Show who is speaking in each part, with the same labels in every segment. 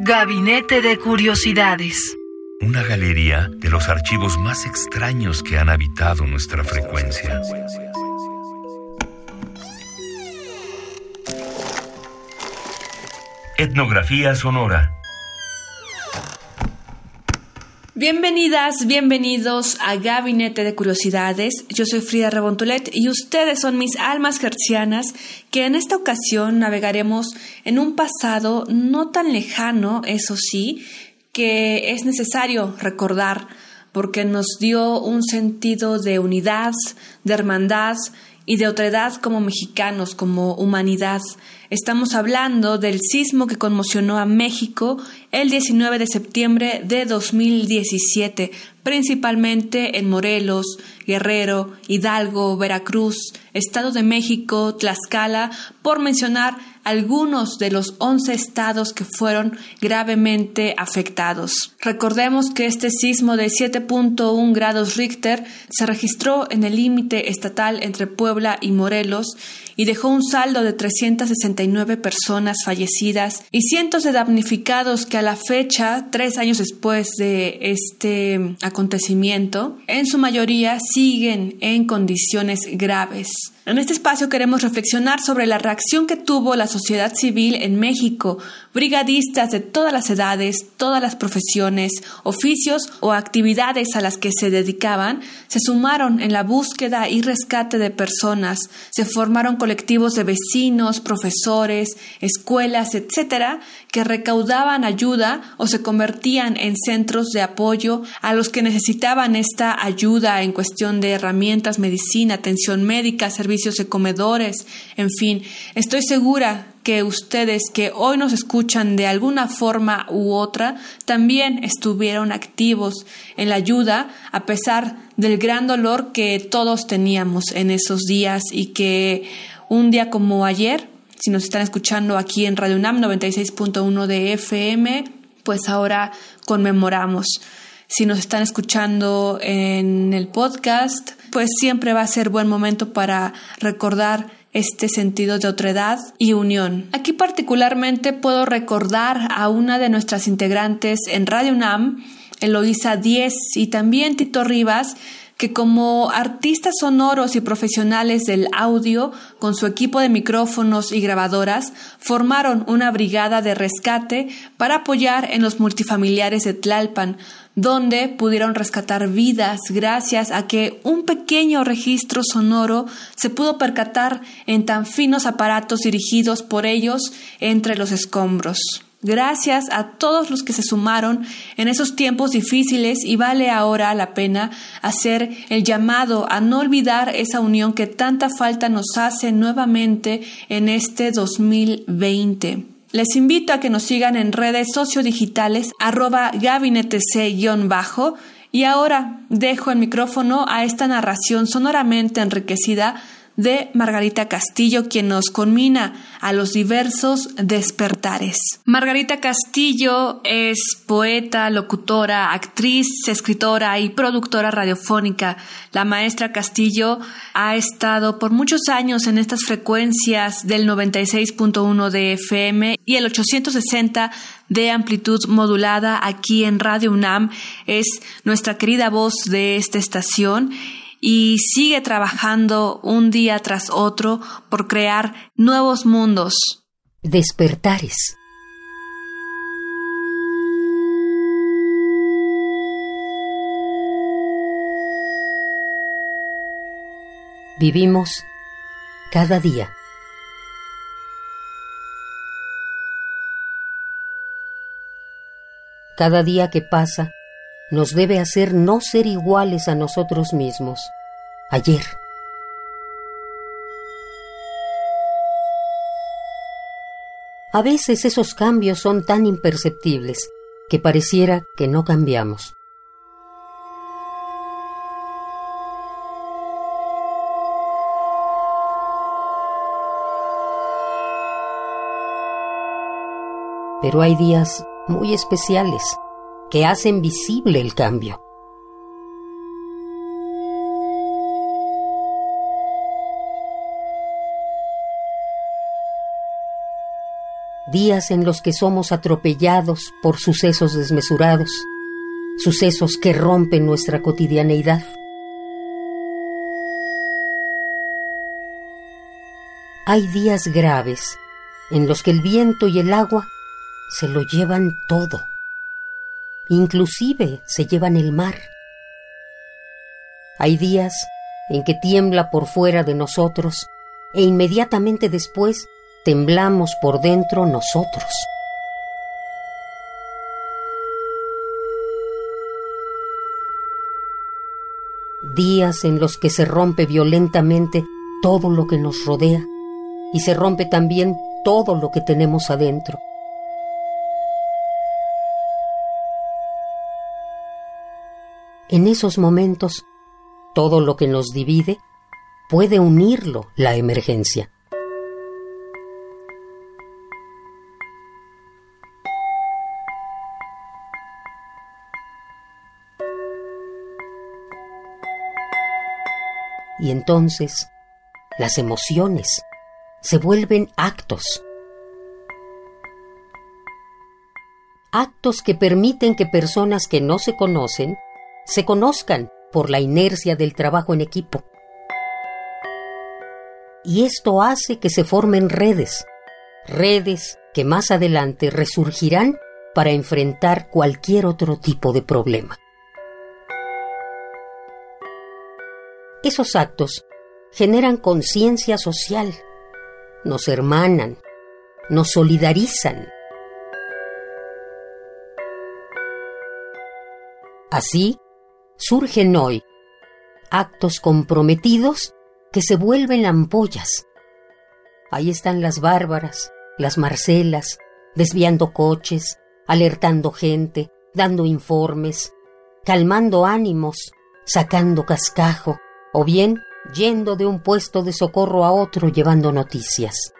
Speaker 1: Gabinete de Curiosidades.
Speaker 2: Una galería de los archivos más extraños que han habitado nuestra frecuencia. Etnografía sonora.
Speaker 3: Bienvenidas, bienvenidos a Gabinete de Curiosidades. Yo soy Frida Rebontulet y ustedes son mis almas gercianas que en esta ocasión navegaremos en un pasado no tan lejano, eso sí, que es necesario recordar porque nos dio un sentido de unidad, de hermandad y de otredad como mexicanos, como humanidad. Estamos hablando del sismo que conmocionó a México el 19 de septiembre de 2017, principalmente en Morelos, Guerrero, Hidalgo, Veracruz, Estado de México, Tlaxcala, por mencionar algunos de los 11 estados que fueron gravemente afectados. Recordemos que este sismo de 7.1 grados Richter se registró en el límite estatal entre Puebla y Morelos y dejó un saldo de 369 personas fallecidas y cientos de damnificados que a la fecha, tres años después de este acontecimiento, en su mayoría siguen en condiciones graves. En este espacio queremos reflexionar sobre la reacción que tuvo la sociedad civil en México, brigadistas de todas las edades, todas las profesiones, oficios o actividades a las que se dedicaban, se sumaron en la búsqueda y rescate de personas, se formaron colectivos de vecinos, profesores, escuelas, etcétera, que recaudaban ayuda o se convertían en centros de apoyo a los que necesitaban esta ayuda en cuestión de herramientas, medicina, atención médica, servicios de comedores, en fin, estoy segura que ustedes que hoy nos escuchan de alguna forma u otra también estuvieron activos en la ayuda a pesar del gran dolor que todos teníamos en esos días y que un día como ayer si nos están escuchando aquí en Radio UNAM 96.1 de FM, pues ahora conmemoramos. Si nos están escuchando en el podcast, pues siempre va a ser buen momento para recordar este sentido de otredad y unión. Aquí particularmente puedo recordar a una de nuestras integrantes en Radio UNAM, Eloísa Diez y también Tito Rivas, que como artistas sonoros y profesionales del audio, con su equipo de micrófonos y grabadoras, formaron una brigada de rescate para apoyar en los multifamiliares de Tlalpan, donde pudieron rescatar vidas gracias a que un pequeño registro sonoro se pudo percatar en tan finos aparatos dirigidos por ellos entre los escombros. Gracias a todos los que se sumaron en esos tiempos difíciles y vale ahora la pena hacer el llamado a no olvidar esa unión que tanta falta nos hace nuevamente en este 2020. Les invito a que nos sigan en redes sociodigitales arroba gabinetec-bajo y ahora dejo el micrófono a esta narración sonoramente enriquecida de Margarita Castillo, quien nos conmina a los diversos despertares. Margarita Castillo es poeta, locutora, actriz, escritora y productora radiofónica. La maestra Castillo ha estado por muchos años en estas frecuencias del 96.1 de FM y el 860 de amplitud modulada aquí en Radio UNAM. Es nuestra querida voz de esta estación y sigue trabajando un día tras otro por crear nuevos mundos.
Speaker 1: Despertares. Vivimos cada día. Cada día que pasa nos debe hacer no ser iguales a nosotros mismos. Ayer. A veces esos cambios son tan imperceptibles que pareciera que no cambiamos. Pero hay días muy especiales que hacen visible el cambio. días en los que somos atropellados por sucesos desmesurados, sucesos que rompen nuestra cotidianeidad. Hay días graves en los que el viento y el agua se lo llevan todo, inclusive se llevan el mar. Hay días en que tiembla por fuera de nosotros e inmediatamente después temblamos por dentro nosotros. Días en los que se rompe violentamente todo lo que nos rodea y se rompe también todo lo que tenemos adentro. En esos momentos, todo lo que nos divide puede unirlo la emergencia. Y entonces las emociones se vuelven actos. Actos que permiten que personas que no se conocen se conozcan por la inercia del trabajo en equipo. Y esto hace que se formen redes, redes que más adelante resurgirán para enfrentar cualquier otro tipo de problema. Esos actos generan conciencia social, nos hermanan, nos solidarizan. Así surgen hoy actos comprometidos que se vuelven ampollas. Ahí están las bárbaras, las marcelas, desviando coches, alertando gente, dando informes, calmando ánimos, sacando cascajo, o bien yendo de un puesto de socorro a otro llevando noticias.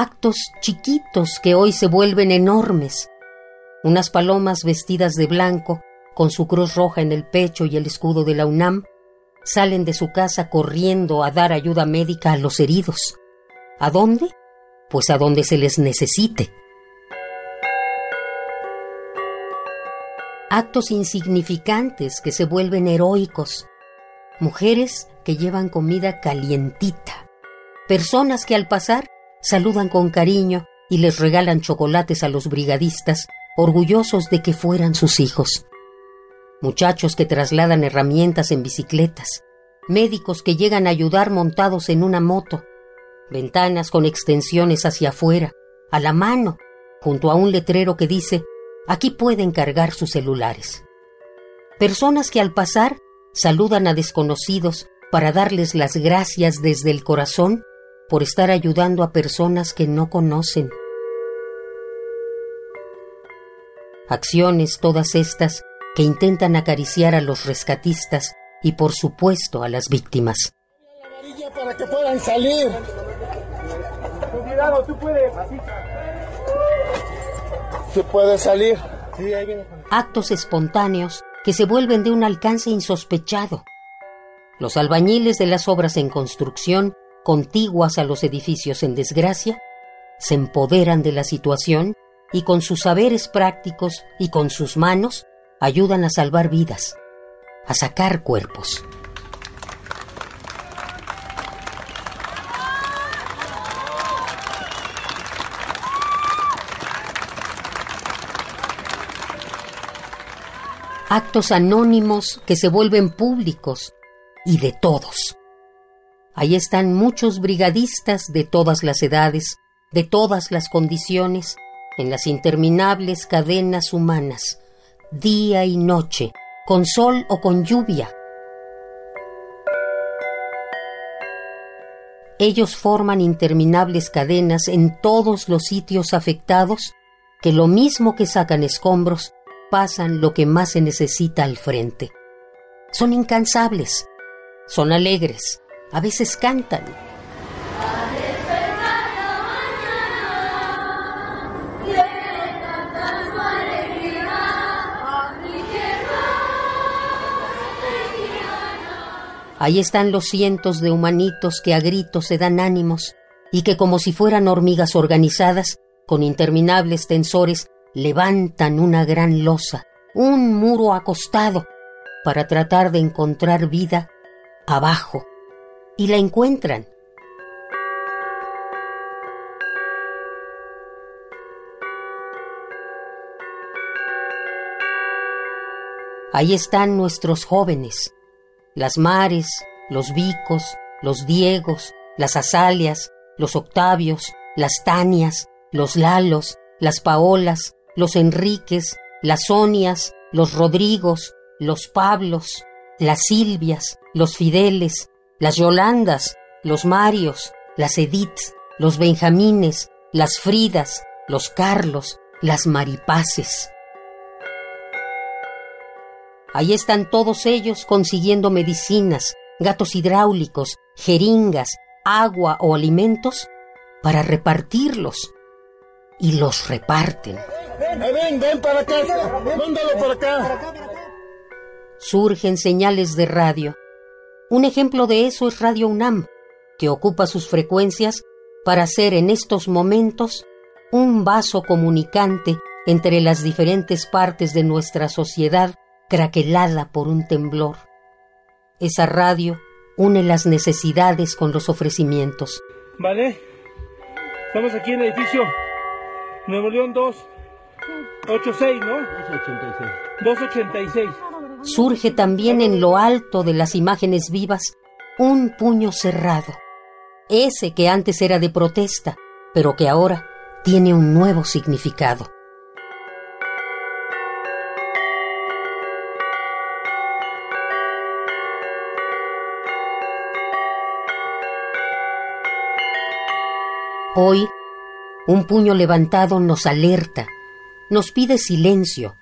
Speaker 1: Actos chiquitos que hoy se vuelven enormes. Unas palomas vestidas de blanco, con su cruz roja en el pecho y el escudo de la UNAM, salen de su casa corriendo a dar ayuda médica a los heridos. ¿A dónde? Pues a donde se les necesite. actos insignificantes que se vuelven heroicos, mujeres que llevan comida calientita, personas que al pasar saludan con cariño y les regalan chocolates a los brigadistas, orgullosos de que fueran sus hijos, muchachos que trasladan herramientas en bicicletas, médicos que llegan a ayudar montados en una moto, ventanas con extensiones hacia afuera, a la mano, junto a un letrero que dice Aquí pueden cargar sus celulares. Personas que al pasar saludan a desconocidos para darles las gracias desde el corazón por estar ayudando a personas que no conocen. Acciones todas estas que intentan acariciar a los rescatistas y por supuesto a las víctimas.
Speaker 4: para que puedan salir. Cuidado, tú puedes se puede salir.
Speaker 1: Actos espontáneos que se vuelven de un alcance insospechado. Los albañiles de las obras en construcción, contiguas a los edificios en desgracia, se empoderan de la situación y con sus saberes prácticos y con sus manos ayudan a salvar vidas, a sacar cuerpos. actos anónimos que se vuelven públicos y de todos. Ahí están muchos brigadistas de todas las edades, de todas las condiciones, en las interminables cadenas humanas, día y noche, con sol o con lluvia. Ellos forman interminables cadenas en todos los sitios afectados que lo mismo que sacan escombros, pasan lo que más se necesita al frente. Son incansables, son alegres, a veces cantan. Ahí están los cientos de humanitos que a gritos se dan ánimos y que como si fueran hormigas organizadas, con interminables tensores, levantan una gran losa, un muro acostado, para tratar de encontrar vida abajo. Y la encuentran. Ahí están nuestros jóvenes, las Mares, los Vicos, los Diegos, las Azalias, los Octavios, las Tanias, los Lalos, las Paolas, los Enriques, las Sonias, los Rodrigos, los Pablos, las Silvias, los Fideles, las Yolandas, los Marios, las Ediths, los Benjamines, las Fridas, los Carlos, las Maripaces. Ahí están todos ellos consiguiendo medicinas, gatos hidráulicos, jeringas, agua o alimentos para repartirlos. Y los reparten.
Speaker 4: Ven, ven, para acá. Mándalo para acá.
Speaker 1: Surgen señales de radio. Un ejemplo de eso es Radio UNAM, que ocupa sus frecuencias para ser en estos momentos un vaso comunicante entre las diferentes partes de nuestra sociedad craquelada por un temblor. Esa radio une las necesidades con los ofrecimientos.
Speaker 5: Vale. Estamos aquí en el edificio Nuevo León 286, ¿no? 286. 286.
Speaker 1: Surge también en lo alto de las imágenes vivas un puño cerrado. Ese que antes era de protesta, pero que ahora tiene un nuevo significado. Hoy, un puño levantado nos alerta, nos pide silencio,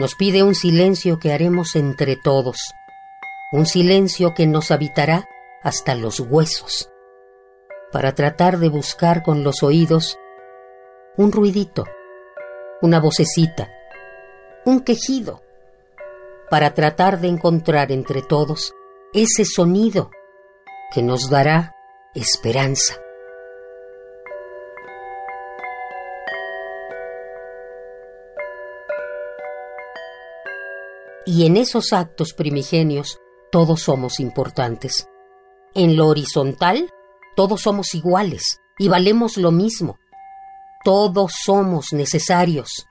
Speaker 1: nos pide un silencio que haremos entre todos, un silencio que nos habitará hasta los huesos, para tratar de buscar con los oídos un ruidito, una vocecita, un quejido, para tratar de encontrar entre todos ese sonido que nos dará esperanza. Y en esos actos primigenios todos somos importantes. En lo horizontal, todos somos iguales y valemos lo mismo. Todos somos necesarios.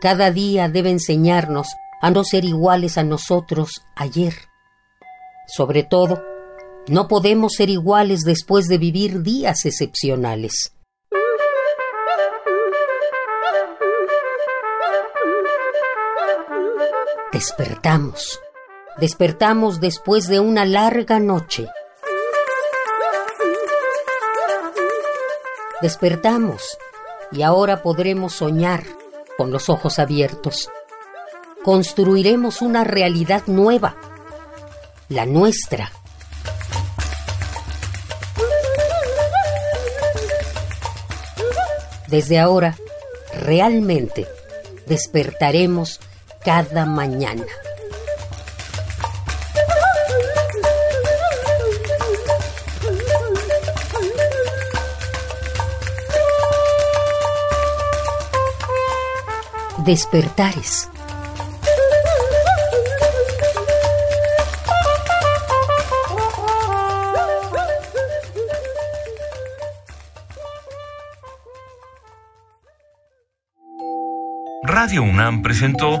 Speaker 1: Cada día debe enseñarnos a no ser iguales a nosotros ayer. Sobre todo, no podemos ser iguales después de vivir días excepcionales. Despertamos. Despertamos después de una larga noche. Despertamos y ahora podremos soñar con los ojos abiertos. Construiremos una realidad nueva, la nuestra. Desde ahora, realmente despertaremos cada mañana. Despertares.
Speaker 2: Radio UNAM presentó